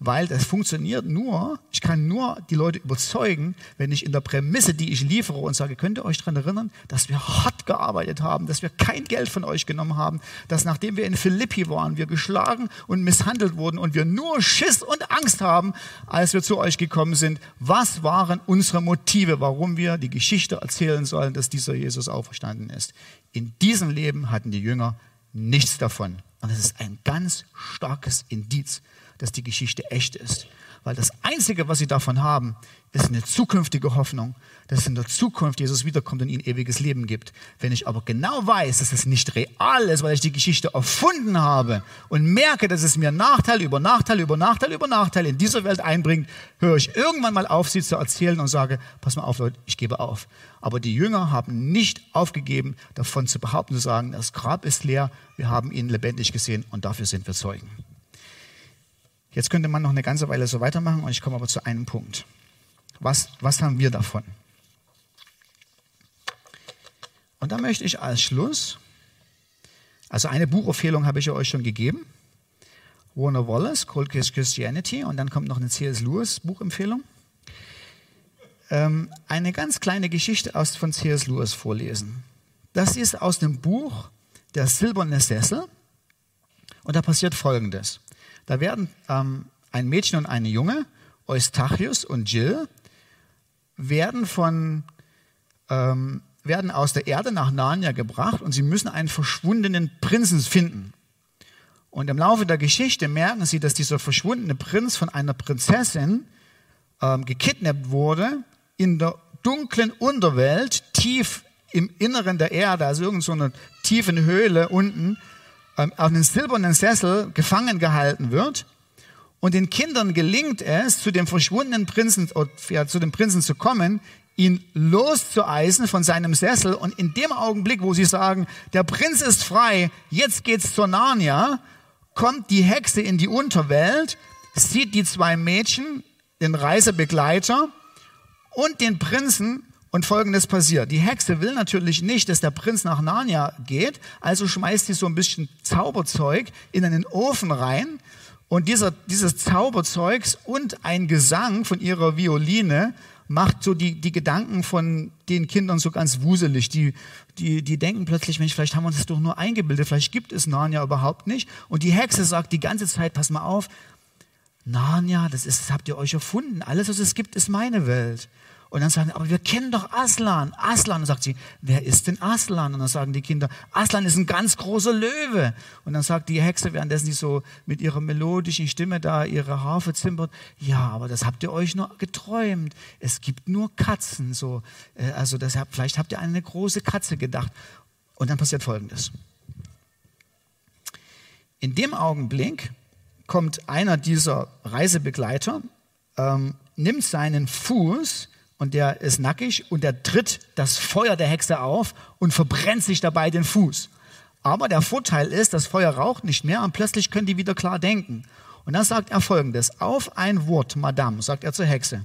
weil das funktioniert nur, ich kann nur die Leute überzeugen, wenn ich in der Prämisse, die ich liefere und sage, könnt ihr euch daran erinnern, dass wir hart gearbeitet haben, dass wir kein Geld von euch genommen haben, dass nachdem wir in Philippi waren, wir geschlagen und misshandelt wurden und wir nur Schiss und Angst haben, als wir zu euch gekommen sind. Was waren unsere Motive, warum wir die Geschichte erzählen sollen, dass dieser Jesus auferstanden ist? In diesem Leben hatten die Jünger nichts davon. Und das ist ein ganz starkes Indiz dass die Geschichte echt ist. Weil das Einzige, was sie davon haben, ist eine zukünftige Hoffnung, dass in der Zukunft Jesus wiederkommt und ihnen ewiges Leben gibt. Wenn ich aber genau weiß, dass es nicht real ist, weil ich die Geschichte erfunden habe und merke, dass es mir Nachteil über Nachteil über Nachteil über Nachteil in dieser Welt einbringt, höre ich irgendwann mal auf, sie zu erzählen und sage, pass mal auf, Leute, ich gebe auf. Aber die Jünger haben nicht aufgegeben, davon zu behaupten, zu sagen, das Grab ist leer, wir haben ihn lebendig gesehen und dafür sind wir Zeugen. Jetzt könnte man noch eine ganze Weile so weitermachen und ich komme aber zu einem Punkt. Was, was haben wir davon? Und da möchte ich als Schluss, also eine Buchempfehlung habe ich euch schon gegeben. Warner Wallace, Cold Case Christianity und dann kommt noch eine C.S. Lewis Buchempfehlung. Ähm, eine ganz kleine Geschichte aus, von C.S. Lewis vorlesen. Das ist aus dem Buch Der silberne Sessel und da passiert Folgendes. Da werden ähm, ein Mädchen und eine Junge, Eustachius und Jill, werden von ähm, werden aus der Erde nach Narnia gebracht und sie müssen einen verschwundenen Prinzen finden. Und im Laufe der Geschichte merken sie, dass dieser verschwundene Prinz von einer Prinzessin ähm, gekidnappt wurde in der dunklen Unterwelt, tief im Inneren der Erde, also irgend so einer tiefen Höhle unten, auf einem silbernen Sessel gefangen gehalten wird. Und den Kindern gelingt es, zu dem verschwundenen Prinzen, ja, zu dem Prinzen zu kommen, ihn loszueisen von seinem Sessel. Und in dem Augenblick, wo sie sagen, der Prinz ist frei, jetzt geht's zur Narnia, kommt die Hexe in die Unterwelt, sieht die zwei Mädchen, den Reisebegleiter und den Prinzen und folgendes passiert. Die Hexe will natürlich nicht, dass der Prinz nach Narnia geht, also schmeißt sie so ein bisschen Zauberzeug in einen Ofen rein. Und dieser, dieses Zauberzeugs und ein Gesang von ihrer Violine macht so die, die Gedanken von den Kindern so ganz wuselig. Die, die, die denken plötzlich, Mensch, vielleicht haben wir uns das doch nur eingebildet, vielleicht gibt es Narnia überhaupt nicht. Und die Hexe sagt die ganze Zeit, pass mal auf, Narnia, das, ist, das habt ihr euch erfunden. Alles, was es gibt, ist meine Welt. Und dann sagen, aber wir kennen doch Aslan. Aslan. Und sagt sie, wer ist denn Aslan? Und dann sagen die Kinder, Aslan ist ein ganz großer Löwe. Und dann sagt die Hexe, währenddessen sie so mit ihrer melodischen Stimme da ihre Harfe zimbert, ja, aber das habt ihr euch nur geträumt. Es gibt nur Katzen. So, äh, also deshalb, vielleicht habt ihr an eine große Katze gedacht. Und dann passiert Folgendes. In dem Augenblick kommt einer dieser Reisebegleiter, ähm, nimmt seinen Fuß und der ist nackig und der tritt das Feuer der Hexe auf und verbrennt sich dabei den Fuß. Aber der Vorteil ist, das Feuer raucht nicht mehr und plötzlich können die wieder klar denken. Und dann sagt er folgendes, auf ein Wort, Madame, sagt er zur Hexe,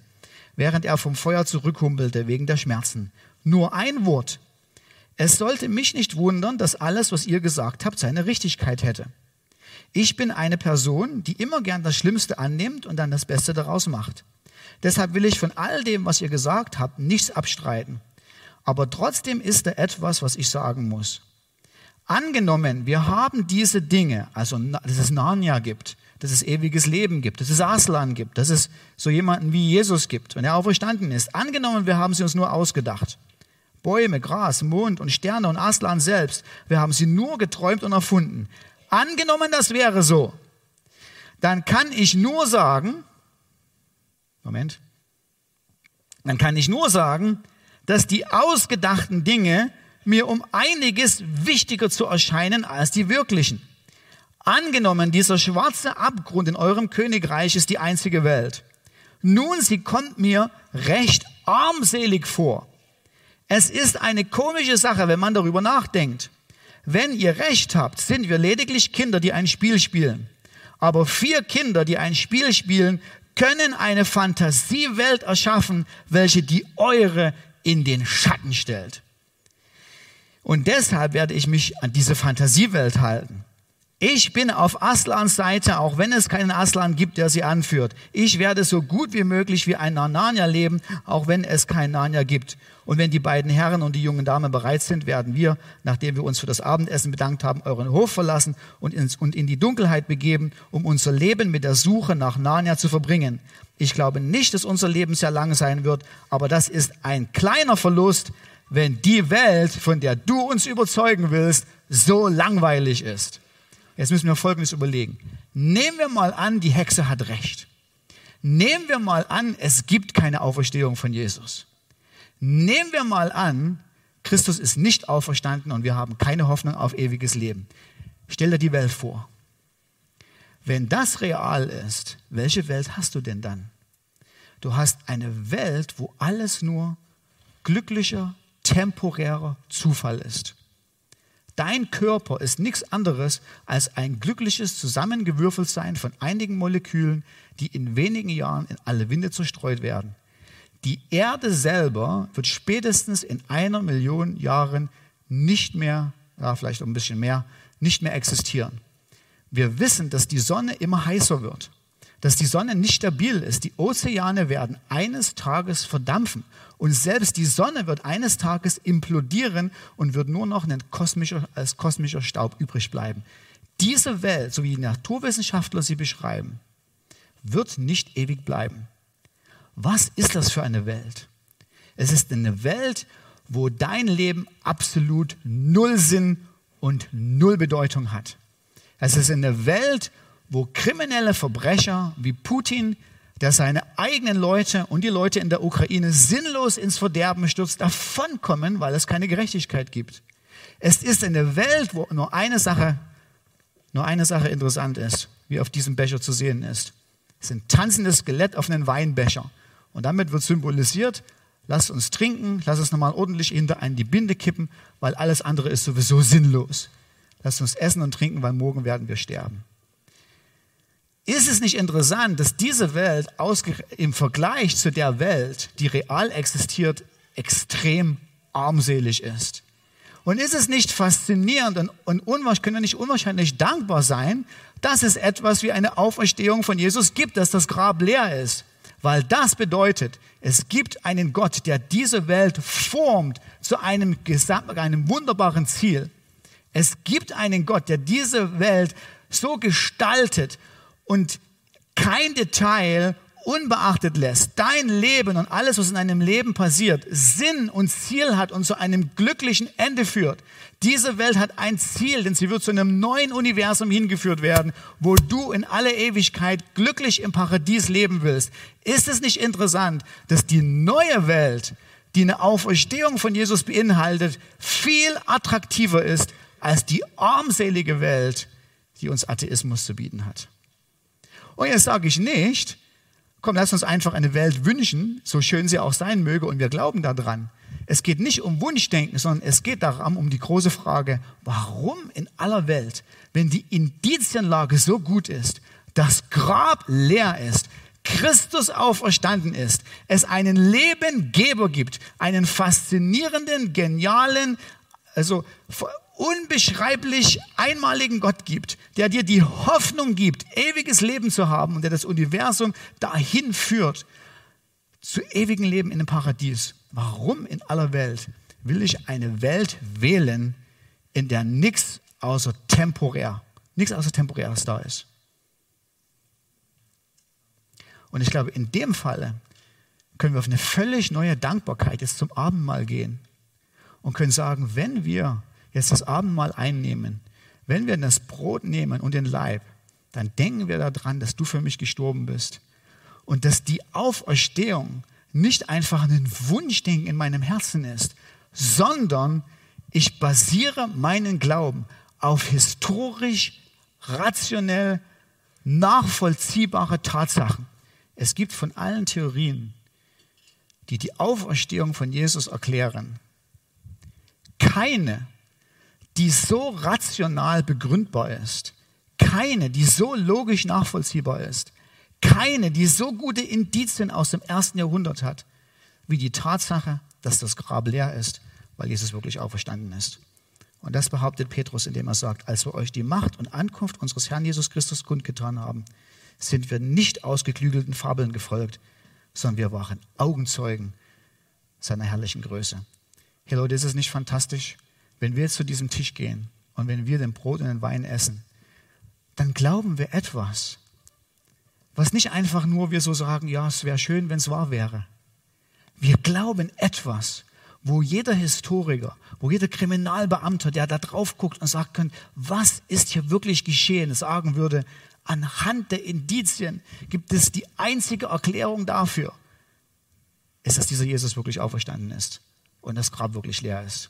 während er vom Feuer zurückhumpelte wegen der Schmerzen. Nur ein Wort. Es sollte mich nicht wundern, dass alles, was ihr gesagt habt, seine Richtigkeit hätte. Ich bin eine Person, die immer gern das Schlimmste annimmt und dann das Beste daraus macht. Deshalb will ich von all dem, was ihr gesagt habt, nichts abstreiten. Aber trotzdem ist da etwas, was ich sagen muss. Angenommen, wir haben diese Dinge, also dass es Narnia gibt, dass es ewiges Leben gibt, dass es Aslan gibt, dass es so jemanden wie Jesus gibt, wenn er auferstanden ist. Angenommen, wir haben sie uns nur ausgedacht. Bäume, Gras, Mond und Sterne und Aslan selbst, wir haben sie nur geträumt und erfunden. Angenommen, das wäre so, dann kann ich nur sagen, Moment, dann kann ich nur sagen, dass die ausgedachten Dinge mir um einiges wichtiger zu erscheinen als die wirklichen. Angenommen, dieser schwarze Abgrund in eurem Königreich ist die einzige Welt. Nun, sie kommt mir recht armselig vor. Es ist eine komische Sache, wenn man darüber nachdenkt. Wenn ihr recht habt, sind wir lediglich Kinder, die ein Spiel spielen. Aber vier Kinder, die ein Spiel spielen, können eine Fantasiewelt erschaffen, welche die eure in den Schatten stellt. Und deshalb werde ich mich an diese Fantasiewelt halten. Ich bin auf Aslans Seite, auch wenn es keinen Aslan gibt, der sie anführt. Ich werde so gut wie möglich wie ein Narnia leben, auch wenn es kein Narnia gibt. Und wenn die beiden Herren und die jungen Damen bereit sind, werden wir, nachdem wir uns für das Abendessen bedankt haben, euren Hof verlassen und, ins, und in die Dunkelheit begeben, um unser Leben mit der Suche nach Narnia zu verbringen. Ich glaube nicht, dass unser Leben sehr lang sein wird, aber das ist ein kleiner Verlust, wenn die Welt, von der du uns überzeugen willst, so langweilig ist. Jetzt müssen wir Folgendes überlegen. Nehmen wir mal an, die Hexe hat recht. Nehmen wir mal an, es gibt keine Auferstehung von Jesus. Nehmen wir mal an, Christus ist nicht auferstanden und wir haben keine Hoffnung auf ewiges Leben. Stell dir die Welt vor. Wenn das real ist, welche Welt hast du denn dann? Du hast eine Welt, wo alles nur glücklicher, temporärer Zufall ist. Dein Körper ist nichts anderes als ein glückliches Zusammengewürfeltsein von einigen Molekülen, die in wenigen Jahren in alle Winde zerstreut werden. Die Erde selber wird spätestens in einer Million Jahren nicht mehr, ja, vielleicht ein bisschen mehr, nicht mehr existieren. Wir wissen, dass die Sonne immer heißer wird, dass die Sonne nicht stabil ist. Die Ozeane werden eines Tages verdampfen und selbst die Sonne wird eines Tages implodieren und wird nur noch kosmischer, als kosmischer Staub übrig bleiben. Diese Welt, so wie die Naturwissenschaftler sie beschreiben, wird nicht ewig bleiben. Was ist das für eine Welt? Es ist eine Welt, wo dein Leben absolut null Sinn und null Bedeutung hat. Es ist eine Welt, wo kriminelle Verbrecher wie Putin, der seine eigenen Leute und die Leute in der Ukraine sinnlos ins Verderben stürzt, davonkommen, weil es keine Gerechtigkeit gibt. Es ist eine Welt, wo nur eine Sache, nur eine Sache interessant ist, wie auf diesem Becher zu sehen ist. Es ist ein tanzendes Skelett auf einem Weinbecher. Und damit wird symbolisiert, lass uns trinken, lass uns nochmal ordentlich hinter einen die Binde kippen, weil alles andere ist sowieso sinnlos. Lass uns essen und trinken, weil morgen werden wir sterben. Ist es nicht interessant, dass diese Welt im Vergleich zu der Welt, die real existiert, extrem armselig ist? Und ist es nicht faszinierend und, und können wir nicht unwahrscheinlich dankbar sein, dass es etwas wie eine Auferstehung von Jesus gibt, dass das Grab leer ist? Weil das bedeutet, es gibt einen Gott, der diese Welt formt zu einem, einem wunderbaren Ziel. Es gibt einen Gott, der diese Welt so gestaltet und kein Detail unbeachtet lässt, dein Leben und alles, was in deinem Leben passiert, Sinn und Ziel hat und zu einem glücklichen Ende führt. Diese Welt hat ein Ziel, denn sie wird zu einem neuen Universum hingeführt werden, wo du in alle Ewigkeit glücklich im Paradies leben willst. Ist es nicht interessant, dass die neue Welt, die eine Auferstehung von Jesus beinhaltet, viel attraktiver ist als die armselige Welt, die uns Atheismus zu bieten hat? Und jetzt sage ich nicht, komm, lass uns einfach eine Welt wünschen, so schön sie auch sein möge, und wir glauben daran. Es geht nicht um Wunschdenken, sondern es geht darum, um die große Frage, warum in aller Welt, wenn die Indizienlage so gut ist, das Grab leer ist, Christus auferstanden ist, es einen Lebengeber gibt, einen faszinierenden, genialen, also unbeschreiblich einmaligen Gott gibt, der dir die Hoffnung gibt, ewiges Leben zu haben und der das Universum dahin führt, zu ewigen Leben in dem Paradies. Warum in aller Welt will ich eine Welt wählen, in der nichts außer temporär, nichts außer temporäres da ist? Und ich glaube, in dem Falle können wir auf eine völlig neue Dankbarkeit jetzt zum Abendmahl gehen und können sagen, wenn wir jetzt das Abendmahl einnehmen, wenn wir das Brot nehmen und den Leib, dann denken wir daran, dass du für mich gestorben bist und dass die Auferstehung nicht einfach ein Wunschdenken in meinem Herzen ist, sondern ich basiere meinen Glauben auf historisch, rationell nachvollziehbare Tatsachen. Es gibt von allen Theorien, die die Auferstehung von Jesus erklären, keine, die so rational begründbar ist, keine, die so logisch nachvollziehbar ist, keine, die so gute Indizien aus dem ersten Jahrhundert hat, wie die Tatsache, dass das Grab leer ist, weil Jesus wirklich auferstanden ist. Und das behauptet Petrus, indem er sagt, als wir euch die Macht und Ankunft unseres Herrn Jesus Christus kundgetan haben, sind wir nicht ausgeklügelten Fabeln gefolgt, sondern wir waren Augenzeugen seiner herrlichen Größe. Hey Leute, ist es nicht fantastisch? Wenn wir zu diesem Tisch gehen und wenn wir den Brot und den Wein essen, dann glauben wir etwas, was nicht einfach nur wir so sagen, ja, es wäre schön, wenn es wahr wäre. Wir glauben etwas, wo jeder Historiker, wo jeder Kriminalbeamter, der da drauf guckt und sagt kann, was ist hier wirklich geschehen, sagen würde, anhand der Indizien gibt es die einzige Erklärung dafür, ist, dass dieser Jesus wirklich auferstanden ist und das Grab wirklich leer ist.